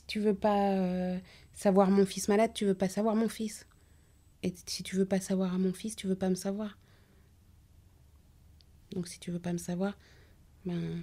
si tu veux pas euh, savoir mon fils malade, tu veux pas savoir mon fils. Et si tu veux pas savoir à mon fils, tu veux pas me savoir. Donc si tu veux pas me savoir, ben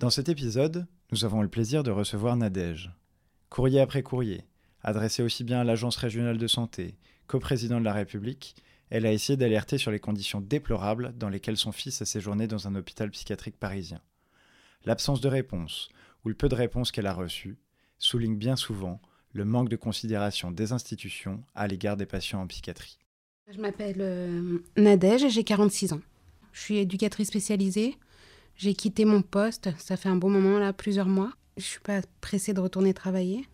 Dans cet épisode, nous avons le plaisir de recevoir Nadège. Courrier après courrier, adressé aussi bien à l'Agence régionale de santé qu'au président de la République, elle a essayé d'alerter sur les conditions déplorables dans lesquelles son fils a séjourné dans un hôpital psychiatrique parisien. L'absence de réponse, ou le peu de réponses qu'elle a reçues, souligne bien souvent le manque de considération des institutions à l'égard des patients en psychiatrie. Je m'appelle euh, Nadège et j'ai 46 ans. Je suis éducatrice spécialisée. J'ai quitté mon poste, ça fait un bon moment là, plusieurs mois. Je suis pas pressée de retourner travailler.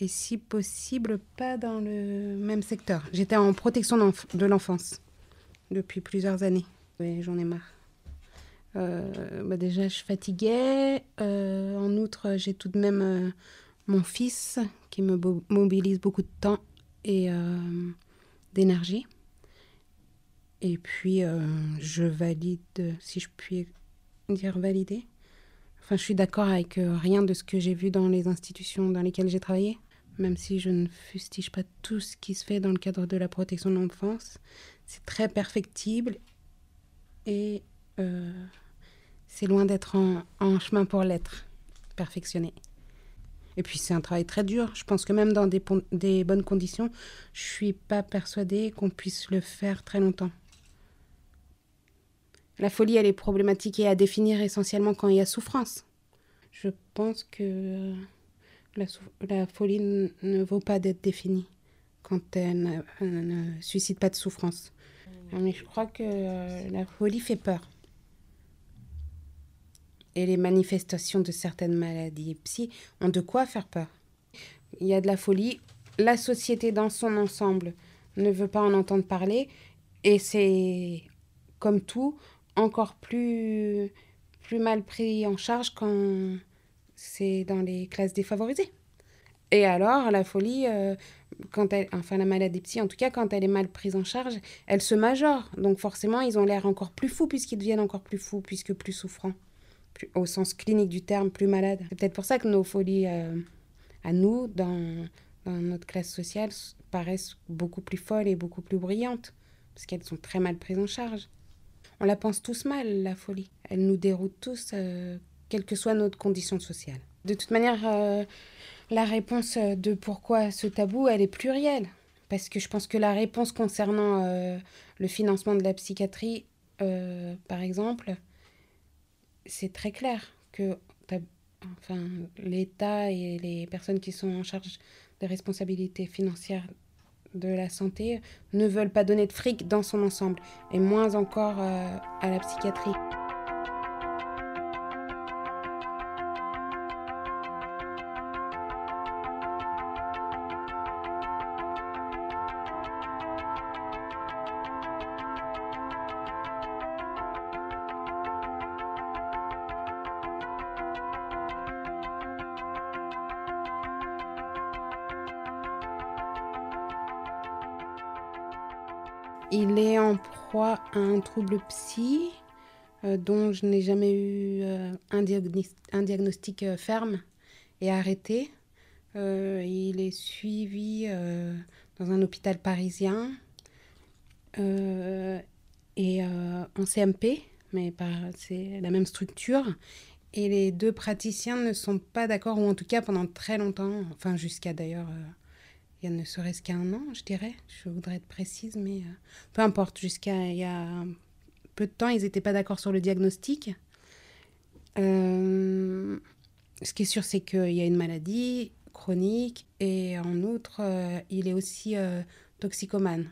Et si possible, pas dans le même secteur. J'étais en protection de l'enfance depuis plusieurs années. Oui, j'en ai marre. Euh, bah déjà, je fatiguais. Euh, en outre, j'ai tout de même euh, mon fils qui me mobilise beaucoup de temps et euh, d'énergie. Et puis, je valide, si je puis dire valider. Enfin, je suis d'accord avec euh, rien de ce que j'ai vu dans les institutions dans lesquelles j'ai travaillé, même si je ne fustige pas tout ce qui se fait dans le cadre de la protection de l'enfance. C'est très perfectible et euh, c'est loin d'être en, en chemin pour l'être, perfectionné. Et puis c'est un travail très dur. Je pense que même dans des, des bonnes conditions, je suis pas persuadée qu'on puisse le faire très longtemps. La folie, elle est problématique et à définir essentiellement quand il y a souffrance. Je pense que euh, la, folie ne vaut pas d'être définie quand elle ne, elle ne suscite pas de souffrance. Mais je crois que euh, la folie fait peur. Et les manifestations de certaines maladies psy ont de quoi faire peur. Il y a de la folie. La société dans son ensemble ne veut pas en entendre parler. Et c'est, comme tout, encore plus, plus mal pris en charge quand c'est dans les classes défavorisées. Et alors, la folie, euh, quand elle, enfin la maladie psy, en tout cas, quand elle est mal prise en charge, elle se majore. Donc forcément, ils ont l'air encore plus fous puisqu'ils deviennent encore plus fous, puisque plus souffrants. Au sens clinique du terme, plus malades. C'est peut-être pour ça que nos folies, euh, à nous, dans, dans notre classe sociale, paraissent beaucoup plus folles et beaucoup plus brillantes, parce qu'elles sont très mal prises en charge. On la pense tous mal, la folie. Elle nous déroute tous, euh, quelle que soit notre condition sociale. De toute manière, euh, la réponse euh, de pourquoi ce tabou, elle est plurielle. Parce que je pense que la réponse concernant le financement de la psychiatrie, par exemple, c'est très clair que enfin, l'État et les personnes qui sont en charge des responsabilités financières de la santé ne veulent pas donner de fric dans son ensemble, et moins encore euh, à la psychiatrie. À un trouble psy euh, dont je n'ai jamais eu euh, un, diagnos- un diagnostic euh, ferme et arrêté. Il est suivi dans un hôpital parisien et en CMP, mais c'est la même structure. Et les deux praticiens ne sont pas d'accord, ou en tout cas pendant très longtemps, enfin jusqu'à d'ailleurs il y a ne serait-ce qu'un an, je dirais. Je voudrais être précise, mais peu importe. Jusqu'à il y a peu de temps, ils n'étaient pas d'accord sur le diagnostic. ce qui est sûr, c'est qu'il y a une maladie chronique et en outre, il est aussi toxicomane.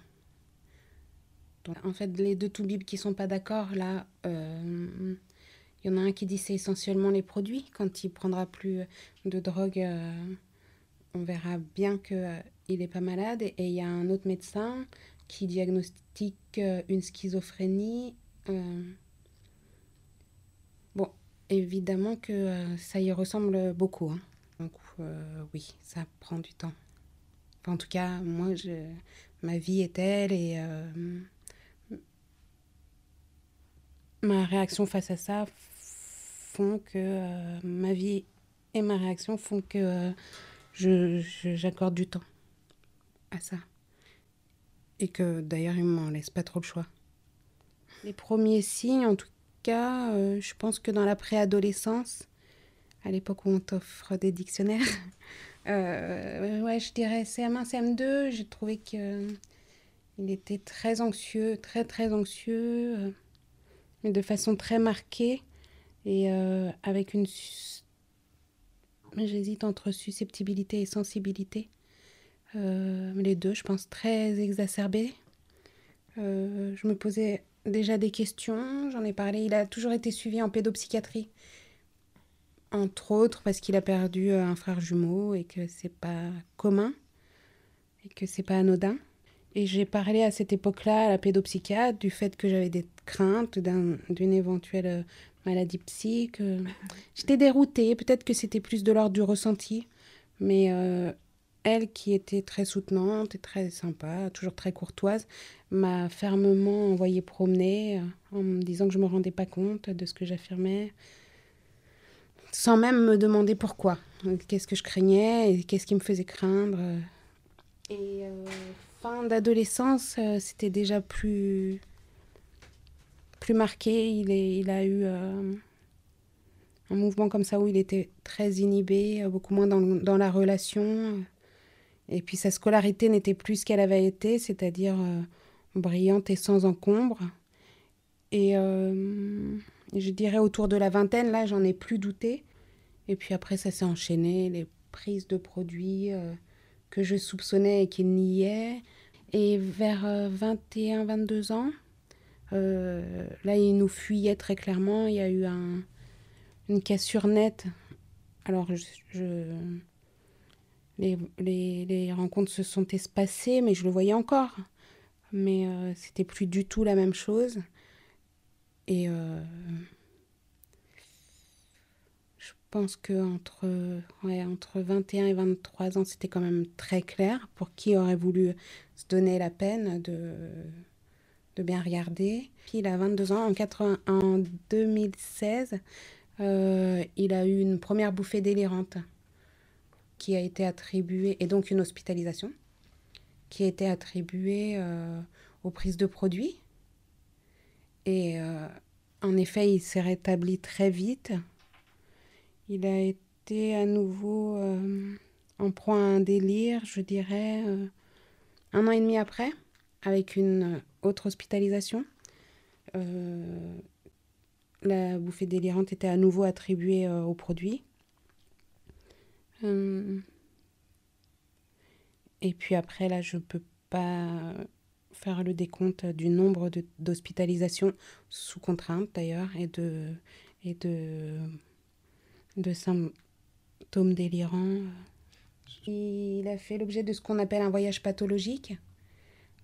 Donc, en fait, les deux toubibs qui sont pas d'accord, là, il y en a un qui dit c'est essentiellement les produits. Quand il prendra plus de drogue, on verra bien que il n'est pas malade. Et il y a un autre médecin qui diagnostique euh, une schizophrénie. Euh. Bon, évidemment que euh, ça y ressemble beaucoup. Hein. Donc oui, ça prend du temps. en tout cas, moi, je... ma vie est telle et ma réaction face à ça font que ma vie et ma réaction font que j'accorde du temps à ça. Et que d'ailleurs, il m'en laisse pas trop le choix. Les premiers signes, en tout cas, euh, je pense que dans la préadolescence, à l'époque où on t'offre des dictionnaires, euh, ouais, je dirais CM1, CM2, j'ai trouvé que il était très anxieux, très très anxieux, euh, mais de façon très marquée et avec une. J'hésite entre susceptibilité et sensibilité. Euh, les deux, je pense, très exacerbés. Euh, je me posais déjà des questions, j'en ai parlé. Il a toujours été suivi en pédopsychiatrie, entre autres parce qu'il a perdu euh, un frère jumeau et que c'est pas commun et que c'est pas anodin. Et j'ai parlé à cette époque-là à la pédopsychiatre du fait que j'avais des craintes d'une éventuelle maladie psy. J'étais déroutée, peut-être que c'était plus de l'ordre du ressenti, mais elle, qui était très soutenante et très sympa, toujours très courtoise, m'a fermement envoyé promener euh, en me disant que je ne me rendais pas compte de ce que j'affirmais, sans même me demander pourquoi, qu'est-ce que je craignais et qu'est-ce qui me faisait craindre. Et euh, fin d'adolescence, euh, c'était déjà plus, marqué. Il, a eu un mouvement comme ça où il était très inhibé, beaucoup moins dans la relation. Et puis sa scolarité n'était plus ce qu'elle avait été, c'est-à-dire euh, brillante et sans encombre. Et euh, je dirais autour de la vingtaine, là, j'en ai plus douté. Et puis après, ça s'est enchaîné, les prises de produits euh, que je soupçonnais et qu'il niait. Et vers 21-22 ans, là, il nous fuyait très clairement. Il y a eu un, une cassure nette. Alors, je les, rencontres se sont espacées, mais je le voyais encore. Mais euh, c'était plus du tout la même chose. Et euh, je pense que entre, entre 21 et 23 ans, c'était quand même très clair pour qui aurait voulu se donner la peine de, de bien regarder. Puis il a 22 ans, en, en 2016, euh, il a eu une première bouffée délirante qui a été attribuée, et donc une hospitalisation, qui a été attribuée euh, aux prises de produits. Et euh, en effet, il s'est rétabli très vite. Il a été à nouveau euh, en proie à un délire, je dirais, un an et demi après, avec une autre hospitalisation. la bouffée délirante était à nouveau attribuée aux produits. Euh, et puis après, là, je ne peux pas faire le décompte du nombre d'hospitalisations sous contrainte d'ailleurs et de, et de, de symptômes délirants. Il a fait l'objet de ce qu'on appelle un voyage pathologique.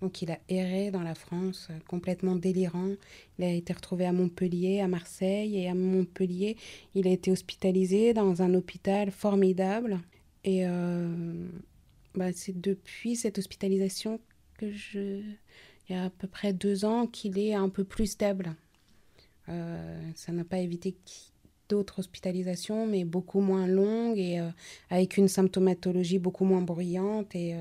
Donc il a erré dans la France, euh, complètement délirant. Il a été retrouvé à Montpellier, à Marseille et à Montpellier. Il a été hospitalisé dans un hôpital formidable. Et euh, bah, c'est depuis cette hospitalisation que je... Il y a à peu près deux ans qu'il est un peu plus stable. Euh, ça n'a pas évité d'autres hospitalisations, mais beaucoup moins longues et avec une symptomatologie beaucoup moins bruyante et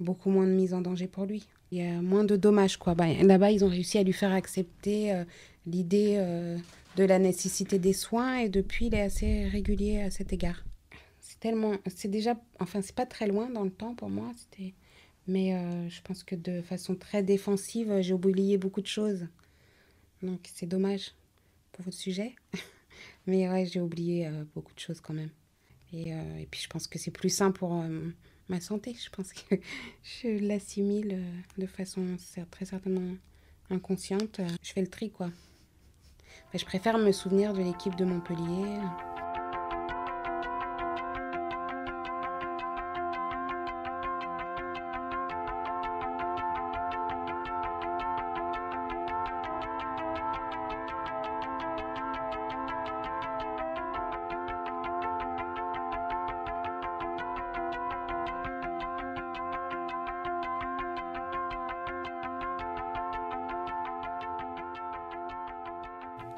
beaucoup moins de mise en danger pour lui il y a moins de dommages. Bah, là-bas, ils ont réussi à lui faire accepter euh, l'idée euh, de la nécessité des soins et depuis, il est assez régulier à cet égard. C'est tellement. C'est déjà. Enfin, c'est pas très loin dans le temps pour moi. Mais je pense que de façon très défensive, j'ai oublié beaucoup de choses. Donc c'est dommage pour votre sujet. Mais ouais, j'ai oublié beaucoup de choses quand même. Et, et, puis je pense que c'est plus simple pour ma santé. Je pense que je l'assimile de façon très certainement inconsciente. Je fais le tri, quoi. je préfère me souvenir de l'équipe de Montpellier.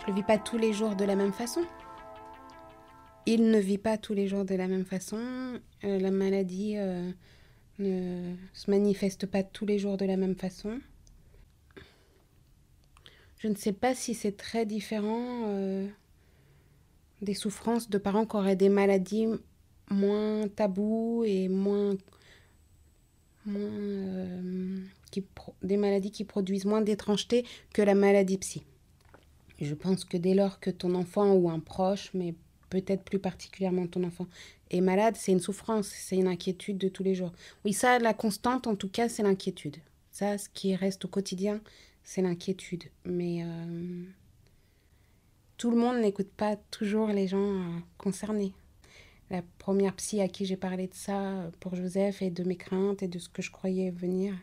Je ne vis pas tous les jours de la même façon. Il ne vit pas tous les jours de la même façon. Euh, la maladie euh, ne se manifeste pas tous les jours de la même façon. Je ne sais pas si c'est très différent euh, des souffrances de parents qui auraient des maladies moins tabous et moins, des maladies qui produisent moins d'étrangeté que la maladie psy. Je pense que dès lors que ton enfant ou un proche, mais peut-être plus particulièrement ton enfant, est malade, c'est une souffrance, c'est une inquiétude de tous les jours. Oui, ça, la constante, en tout cas, c'est l'inquiétude. Ça, ce qui reste au quotidien, c'est l'inquiétude. Mais euh, tout le monde n'écoute pas toujours les gens euh, concernés. La première psy à qui j'ai parlé de ça euh, pour Joseph et de mes craintes et de ce que je croyais venir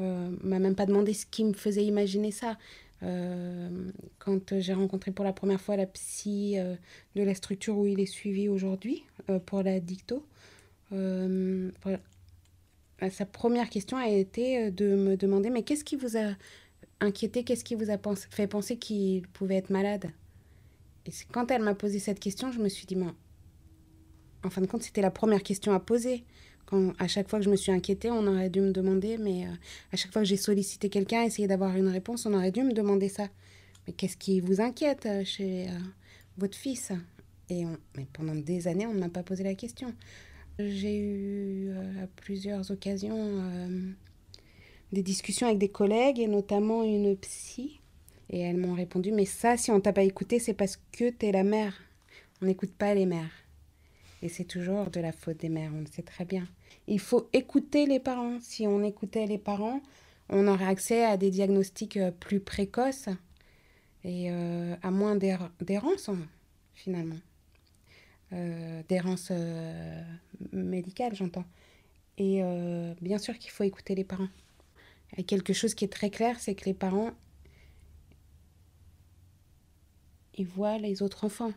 m'a même pas demandé ce qui me faisait imaginer ça. Euh, quand j'ai rencontré pour la première fois la psy euh, de la structure où il est suivi aujourd'hui euh, pour la dicto, sa première question a été de me demander mais qu'est-ce qui vous a inquiété, qu'est-ce qui vous a fait penser qu'il pouvait être malade? Et quand elle m'a posé cette question, je me suis dit, en fin de compte, c'était la première question à poser. À chaque fois que je me suis inquiétée, on aurait dû me demander, mais euh, à chaque fois que j'ai sollicité quelqu'un, essayé d'avoir une réponse, on aurait dû me demander ça. Mais qu'est-ce qui vous inquiète euh, chez euh, votre fils? Et mais pendant des années, on ne m'a pas posé la question. J'ai eu à plusieurs occasions des discussions avec des collègues, et notamment une psy. Et elles m'ont répondu, mais ça, si on t'a pas écouté, c'est parce que tu es la mère. On n'écoute pas les mères. Et c'est toujours de la faute des mères, on le sait très bien. Il faut écouter les parents. Si on écoutait les parents, on aurait accès à des diagnostics euh, plus précoces et euh, à moins d'errance, hein, finalement. Euh, d'errance médicale, j'entends. Et bien sûr qu'il faut écouter les parents. Et quelque chose qui est très clair, c'est que les parents, ils voient les autres enfants.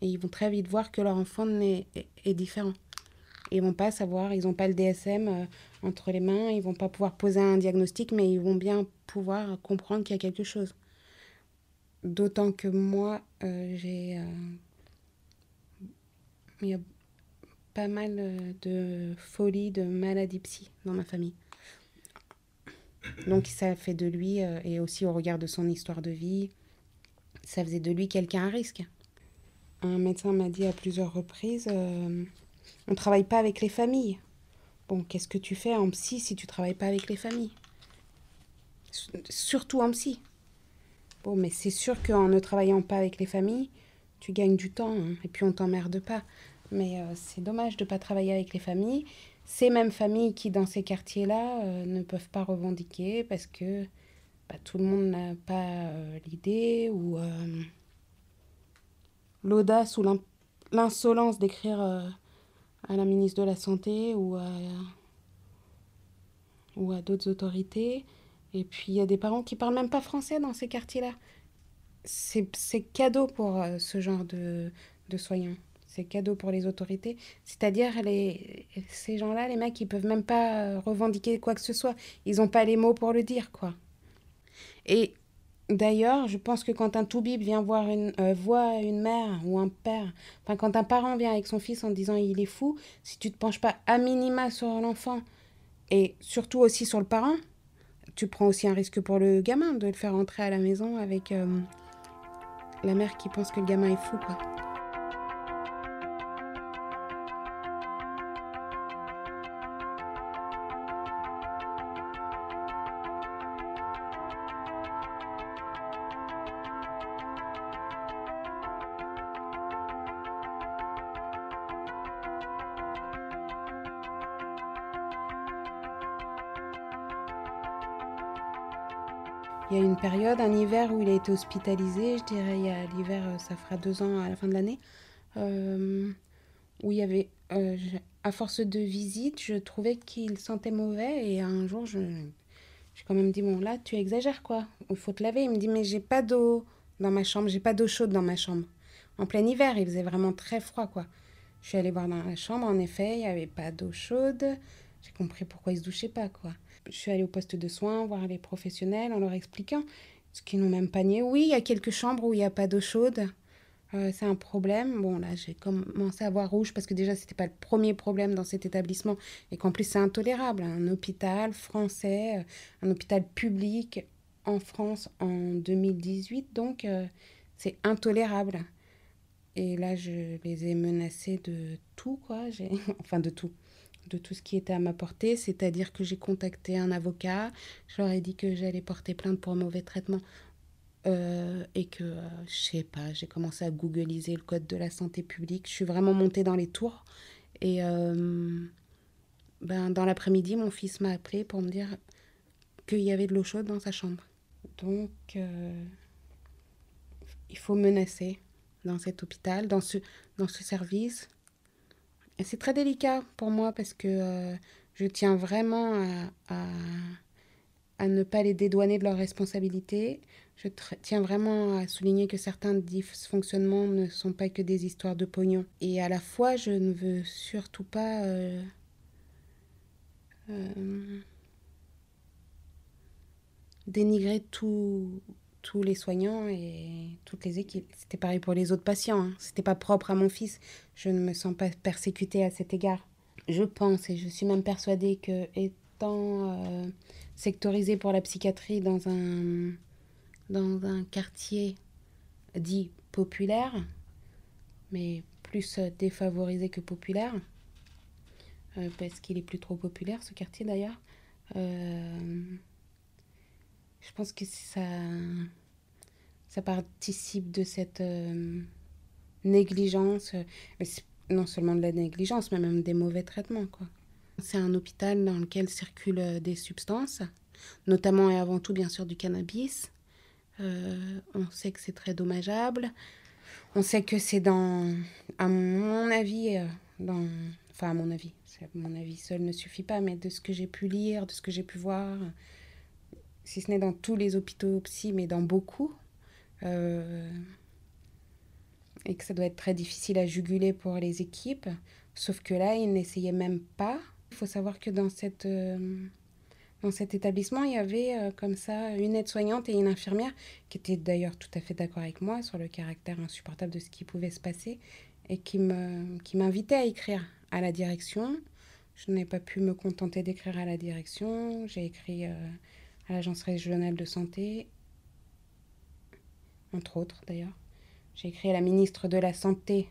Et ils vont très vite voir que leur enfant est, différent. Ils vont pas savoir, ils n'ont pas le DSM euh, entre les mains, ils vont pas pouvoir poser un diagnostic, mais ils vont bien pouvoir comprendre qu'il y a quelque chose. D'autant que moi, euh, j'ai... Euh, il y a pas mal de folie, de maladie psy dans ma famille. Donc ça fait de lui, et aussi au regard de son histoire de vie, ça faisait de lui quelqu'un à risque. Un médecin m'a dit à plusieurs reprises, euh, on ne travaille pas avec les familles. Bon, qu'est-ce que tu fais en psy si tu travailles pas avec les familles? Surtout en psy. Bon, mais c'est sûr qu'en ne travaillant pas avec les familles, tu gagnes du temps hein, et puis on t'emmerde pas. Mais euh, c'est dommage de ne pas travailler avec les familles. Ces mêmes familles qui, dans ces quartiers-là, euh, ne peuvent pas revendiquer parce que bah, tout le monde n'a pas l'idée ou l'audace ou l'insolence d'écrire euh, à la ministre de la Santé ou à, ou à d'autres autorités. Et puis il y a des parents qui parlent même pas français dans ces quartiers-là. C'est cadeau pour euh, ce genre de, de soignants. C'est cadeau pour les autorités. C'est-à-dire ces gens-là, les mecs, ils peuvent même pas euh, revendiquer quoi que ce soit. Ils n'ont pas les mots pour le dire, quoi. Et D'ailleurs, je pense que quand un toubib vient voir une, euh, voit une mère ou un père, enfin quand un parent vient avec son fils en disant il est fou, si tu te penches pas à minima sur l'enfant et surtout aussi sur le parent, tu prends aussi un risque pour le gamin de le faire rentrer à la maison avec euh, la mère qui pense que le gamin est fou. Un hiver où il a été hospitalisé, je dirais, il y a l'hiver, euh, ça fera deux ans à la fin de l'année, euh, où il y avait, euh, à force de visite, je trouvais qu'il sentait mauvais et un jour, je, j'ai quand même dit, bon là, tu exagères quoi, il faut te laver. Il me dit, mais j'ai pas d'eau dans ma chambre, j'ai pas d'eau chaude dans ma chambre. En plein hiver, il faisait vraiment très froid quoi. Je suis allée voir dans la chambre, en effet, il n'y avait pas d'eau chaude. J'ai compris pourquoi il se douchait pas quoi je suis allée au poste de soins voir les professionnels en leur expliquant ce qu'ils n'ont même pas nié. Oui, il y a quelques chambres où il n'y a pas d'eau chaude. Euh, c'est un problème. Bon, là, j'ai commencé à voir rouge parce que déjà, ce n'était pas le premier problème dans cet établissement et qu'en plus, c'est intolérable. Un hôpital français, euh, un hôpital public en France en 2018, donc euh, c'est intolérable. Et là, je les ai menacés de tout, quoi. enfin, de tout de tout ce qui était à ma portée, c'est-à-dire que j'ai contacté un avocat, je leur ai dit que j'allais porter plainte pour un mauvais traitement euh, et que, euh, je sais pas, j'ai commencé à googliser le code de la santé publique. Je suis vraiment montée dans les tours et euh, ben, dans l'après-midi, mon fils m'a appelé pour me dire qu'il y avait de l'eau chaude dans sa chambre. Donc, il faut menacer dans cet hôpital, dans ce, dans ce service c'est très délicat pour moi parce que euh, je tiens vraiment à, à, ne pas les dédouaner de leurs responsabilités. Je tiens vraiment à souligner que certains dysfonctionnements ne sont pas que des histoires de pognon. Et à la fois, je ne veux surtout pas... Euh, euh, dénigrer tout, tous les soignants et toutes les équipes. C'était pareil pour les autres patients. Hein. C'était pas propre à mon fils. Je ne me sens pas persécutée à cet égard. Je pense et je suis même persuadée que étant euh, sectorisée pour la psychiatrie dans un dans un quartier dit populaire, mais plus défavorisé que populaire, euh, parce qu'il est plus trop populaire ce quartier d'ailleurs. Euh, je pense que ça, ça participe de cette euh, négligence, non seulement de la négligence, mais même des mauvais traitements. C'est un hôpital dans lequel circulent euh, des substances, notamment et avant tout, bien sûr, du cannabis. Euh, on sait que c'est très dommageable. On sait que c'est dans, à mon avis, dans, enfin à mon avis, mon avis seul ne suffit pas, mais de ce que j'ai pu lire, de ce que j'ai pu voir, si ce n'est dans tous les hôpitaux psy, mais dans beaucoup. Euh, et que ça doit être très difficile à juguler pour les équipes. Sauf que là, ils n'essayaient même pas. Il faut savoir que dans, cette, euh, dans cet établissement, il y avait euh, comme ça une aide-soignante et une infirmière qui étaient d'ailleurs tout à fait d'accord avec moi sur le caractère insupportable de ce qui pouvait se passer et qui m'invitaient qui à écrire à la direction. Je n'ai pas pu me contenter d'écrire à la direction. J'ai écrit à l'Agence régionale de santé, entre autres d'ailleurs. J'ai écrit à la ministre de la Santé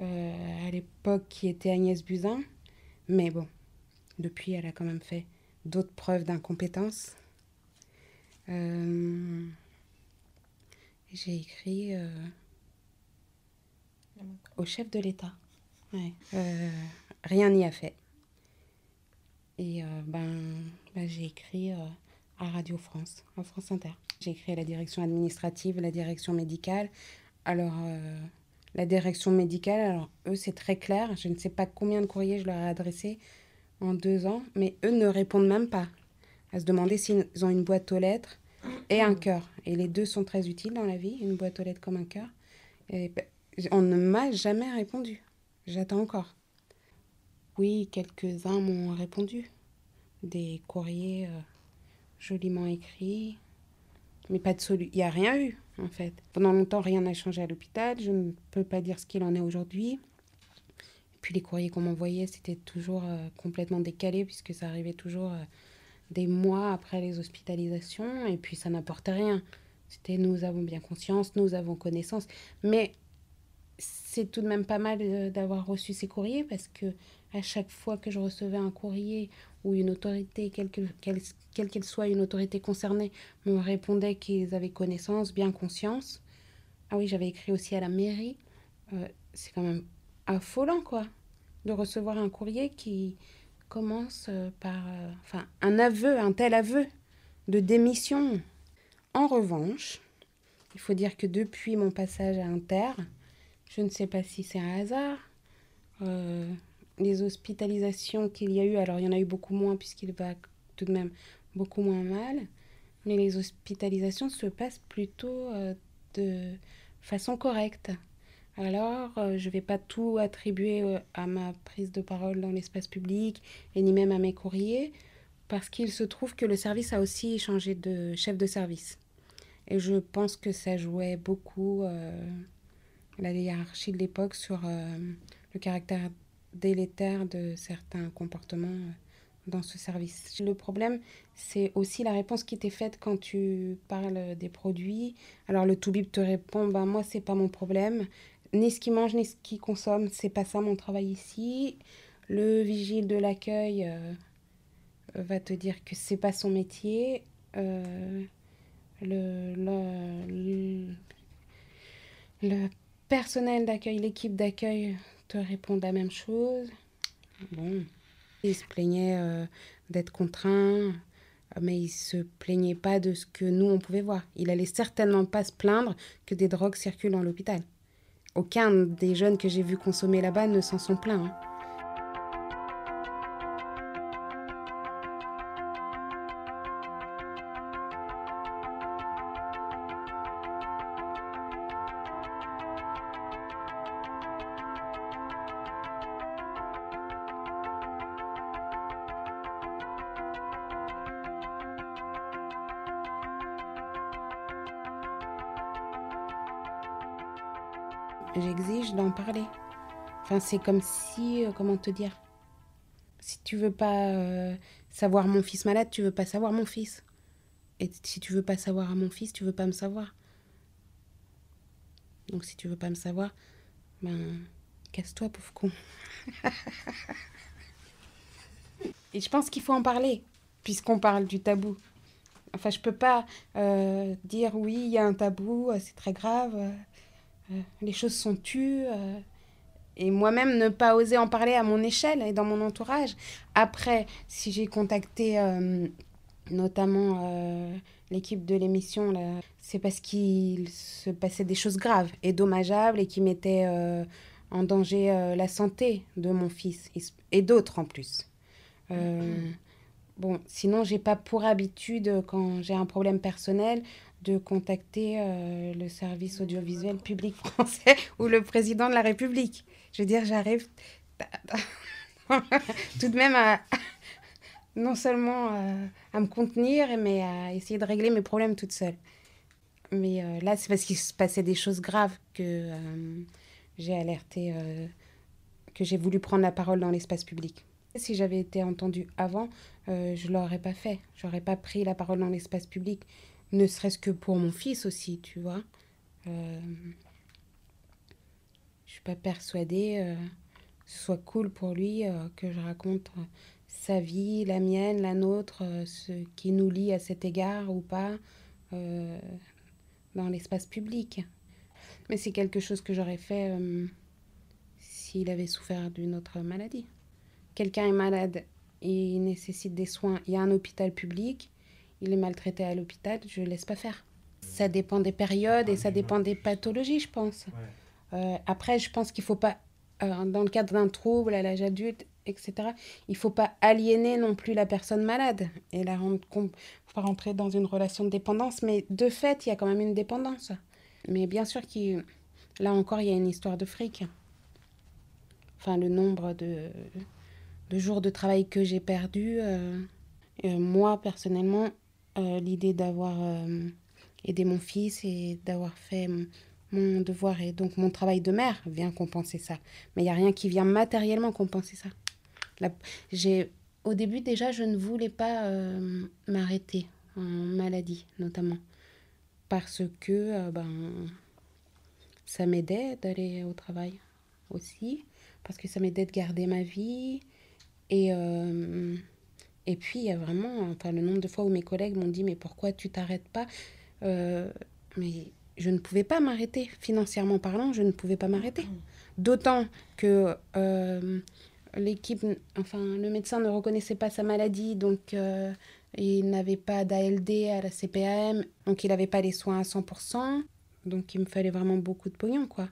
euh, à l'époque qui était Agnès Buzyn, mais bon, depuis elle a quand même fait d'autres preuves d'incompétence. Euh, j'ai écrit euh, au chef de l'État. rien n'y a fait. Et ben, ben, j'ai écrit à Radio France, à France Inter. J'ai à la direction administrative, la direction médicale. Alors, euh, la direction médicale, alors eux, c'est très clair. Je ne sais pas combien de courriers je leur ai adressés en deux ans, mais eux ne répondent même pas. À se demander s'ils ont une boîte aux lettres et un cœur. Et les deux sont très utiles dans la vie, une boîte aux lettres comme un cœur. Et ben, on ne m'a jamais répondu. J'attends encore. Oui, quelques-uns m'ont répondu. Des courriers euh, joliment écrits. Mais pas de solution. Il n'y a rien eu, en fait. Pendant longtemps, rien n'a changé à l'hôpital. Je ne peux pas dire ce qu'il en est aujourd'hui. Puis les courriers qu'on m'envoyait, c'était toujours euh, complètement décalé, puisque ça arrivait toujours euh, des mois après les hospitalisations. Et puis ça n'apportait rien. C'était nous avons bien conscience, nous avons connaissance. Mais c'est tout de même pas mal d'avoir reçu ces courriers parce que à chaque fois que je recevais un courrier ou une autorité, quelle qu'elle soit, une autorité concernée, me répondait qu'ils avaient connaissance, bien conscience. Ah oui, j'avais écrit aussi à la mairie. Euh, c'est quand même affolant, quoi, de recevoir un courrier qui commence euh, par... Euh, enfin, un aveu, un tel aveu de démission. En revanche, il faut dire que depuis mon passage à Inter, je ne sais pas si c'est un hasard, les hospitalisations qu'il y a eu, alors il y en a eu beaucoup moins puisqu'il va tout de même beaucoup moins mal, mais les hospitalisations se passent plutôt euh, de façon correcte. Alors, euh, je ne vais pas tout attribuer euh, à ma prise de parole dans l'espace public et ni même à mes courriers, parce qu'il se trouve que le service a aussi changé de chef de service. Et je pense que ça jouait beaucoup la hiérarchie de l'époque sur le caractère délétère de certains comportements dans ce service. Le problème, c'est aussi la réponse qui t'est faite quand tu parles des produits. Alors le Toubib te répond, ben moi c'est pas mon problème, ni ce qu'il mange ni ce qu'il consomme, c'est pas ça mon travail ici. Le vigile de l'accueil euh, va te dire que c'est pas son métier. Euh, le, le personnel d'accueil, l'équipe d'accueil te répond la même chose. Bon, il se plaignait euh, d'être contraint, mais il se plaignait pas de ce que nous on pouvait voir. Il allait certainement pas se plaindre que des drogues circulent dans l'hôpital. Aucun des jeunes que j'ai vu consommer là-bas ne s'en sont plaints. Hein. J'exige d'en parler. Enfin, c'est comme si, euh, comment te dire, si tu veux pas euh, savoir mon fils malade, tu veux pas savoir mon fils. Et si tu veux pas savoir à mon fils, tu veux pas me savoir. Donc si tu veux pas me savoir, ben casse-toi, pauvre con. Et je pense qu'il faut en parler, puisqu'on parle du tabou. Enfin, je peux pas euh, dire oui, il y a un tabou, c'est très grave. Euh, les choses sont tues. Euh, et moi-même ne pas oser en parler à mon échelle et dans mon entourage. Après, si j'ai contacté euh, notamment l'équipe de l'émission, c'est parce qu'il se passait des choses graves et dommageables et qui mettaient en danger la santé de mon fils et, d'autres en plus. Bon, sinon, j'ai pas pour habitude, quand j'ai un problème personnel, de contacter euh, le service audiovisuel public français ou le président de la République. Je veux dire, j'arrive tout de même à non seulement euh, à me contenir, mais à essayer de régler mes problèmes toute seule. Mais euh, là, c'est parce qu'il se passait des choses graves que j'ai alerté, que j'ai voulu prendre la parole dans l'espace public. Si j'avais été entendue avant, je ne l'aurais pas fait. J'aurais pas pris la parole dans l'espace public ne serait-ce que pour mon fils aussi, tu vois. Euh, je suis pas persuadée euh, que ce soit cool pour lui euh, que je raconte sa vie, la mienne, la nôtre, ce qui nous lie à cet égard ou pas dans l'espace public. Mais c'est quelque chose que j'aurais fait s'il avait souffert d'une autre maladie. Quelqu'un est malade, il nécessite des soins, il y a un hôpital public, il est maltraité à l'hôpital, je ne laisse pas faire. Ça dépend des périodes et ça dépend des pathologies, je pense. Euh, après, je pense qu'il ne faut pas, euh, dans le cadre d'un trouble à l'âge adulte, etc., il ne faut pas aliéner non plus la personne malade et la rendre faut pas rentrer dans une relation de dépendance, mais de fait, il y a quand même une dépendance. Mais bien sûr, qu'il là encore, il y a une histoire de fric. Enfin, le nombre de, de jours de travail que j'ai perdu, euh, moi, personnellement, euh, l'idée d'avoir euh, aidé mon fils et d'avoir fait mon devoir et donc mon travail de mère vient compenser ça. Mais il n'y a rien qui vient matériellement compenser ça. au début, déjà, je ne voulais pas euh, m'arrêter en maladie, notamment. Parce que ben, ça m'aidait d'aller au travail aussi. Parce que ça m'aidait de garder ma vie. Et et puis, il y a vraiment, enfin, le nombre de fois où mes collègues m'ont dit, mais pourquoi tu t'arrêtes pas euh, Mais je ne pouvais pas m'arrêter. Financièrement parlant, je ne pouvais pas m'arrêter. D'autant que euh, l'équipe, enfin, le médecin ne reconnaissait pas sa maladie, donc euh, il n'avait pas d'ALD à la CPAM, donc il n'avait pas les soins à 100%, donc il me fallait vraiment beaucoup de pognon, quoi.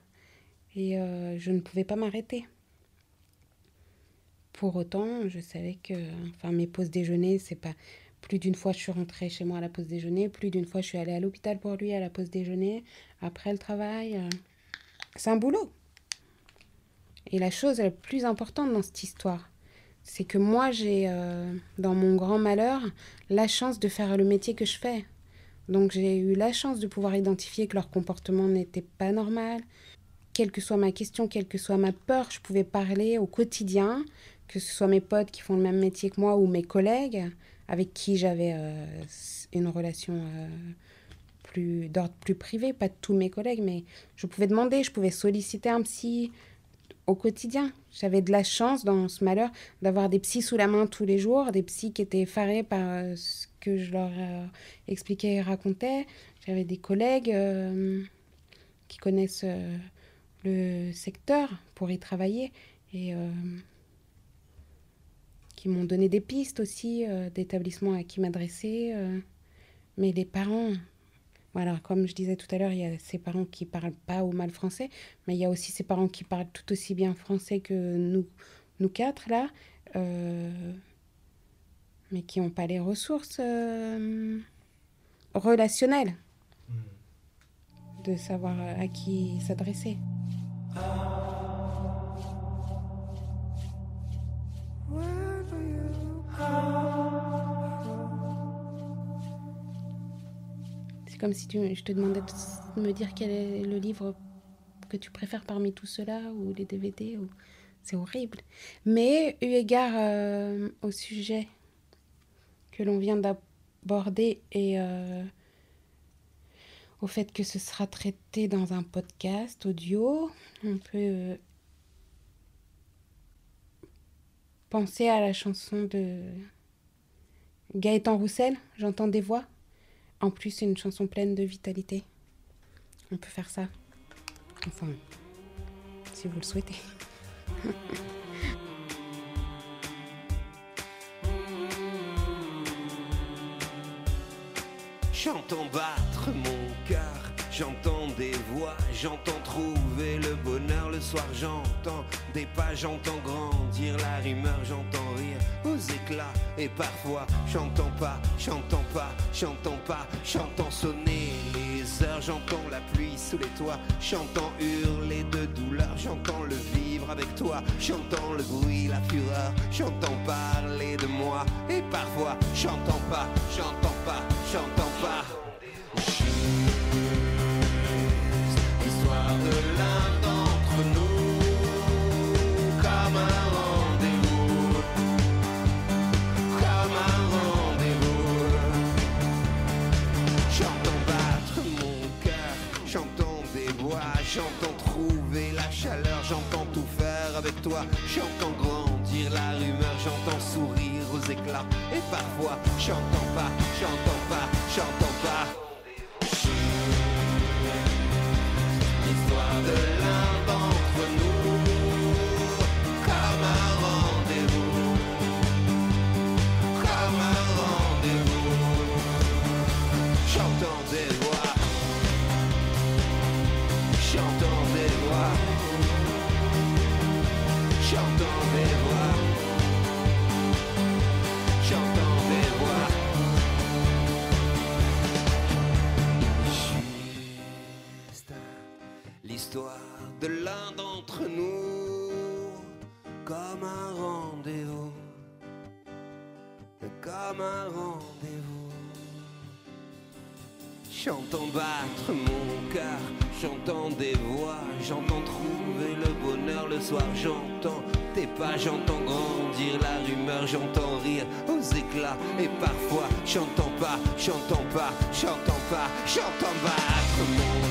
Et euh, je ne pouvais pas m'arrêter. Pour autant, je savais que, enfin, mes pauses déjeuner, c'est pas. Plus d'une fois, je suis rentrée chez moi à la pause déjeuner. Plus d'une fois, je suis allée à l'hôpital pour lui à la pause déjeuner. Après le travail. euh, C'est un boulot. Et la chose la plus importante dans cette histoire, c'est que moi, j'ai, euh, dans mon grand malheur, la chance de faire le métier que je fais. Donc, j'ai eu la chance de pouvoir identifier que leur comportement n'était pas normal. Quelle que soit ma question, quelle que soit ma peur, je pouvais parler au quotidien, que ce soit mes potes qui font le même métier que moi ou mes collègues avec qui j'avais euh, une relation euh, plus d'ordre plus privé, pas tous mes collègues, mais je pouvais demander, je pouvais solliciter un psy au quotidien. J'avais de la chance dans ce malheur d'avoir des psys sous la main tous les jours, des psys qui étaient effarés par euh, ce que je leur expliquais et racontais. J'avais des collègues qui connaissent le secteur pour y travailler et qui m'ont donné des pistes aussi euh, d'établissements à qui m'adresser. euh. mais les parents, voilà, comme je disais tout à l'heure, il y a ces parents qui parlent pas ou mal français, mais il y a aussi ces parents qui parlent tout aussi bien français que nous, nous quatre là, euh, mais qui n'ont pas les ressources euh, relationnelles de savoir à qui s'adresser. C'est comme si tu, je te demandais de me dire quel est le livre que tu préfères parmi tout cela ou les DVD. Ou... C'est horrible. Mais eu égard euh, au sujet que l'on vient d'aborder et euh, au fait que ce sera traité dans un podcast audio, on peut euh, penser à la chanson de Gaëtan Roussel, J'entends des voix. En plus, c'est une chanson pleine de vitalité. On peut faire ça. Enfin, si vous le souhaitez. J'entends battre mon cœur, j'entends des voix, j'entends trouver le bonheur le soir, j'entends des pas, j'entends grandir la rumeur, j'entends rire aux éclats et parfois j'entends pas, j'entends pas, j'entends pas, j'entends sonner les heures, j'entends la pluie sous les toits, j'entends hurler de douleur, j'entends le vivre avec toi, j'entends le bruit, la fureur, j'entends parler de moi et parfois j'entends pas, j'entends pas, j'entends pas. J'entends grandir la rumeur, j'entends sourire aux éclats, et parfois j'entends pas, j'entends pas, j'entends battre mon cœur, j'entends des voix, j'entends trouver le bonheur le soir, j'entends tes pas, j'entends grandir la rumeur, j'entends rire aux éclats. Et parfois j'entends pas, j'entends pas, j'entends pas, j'entends battre mon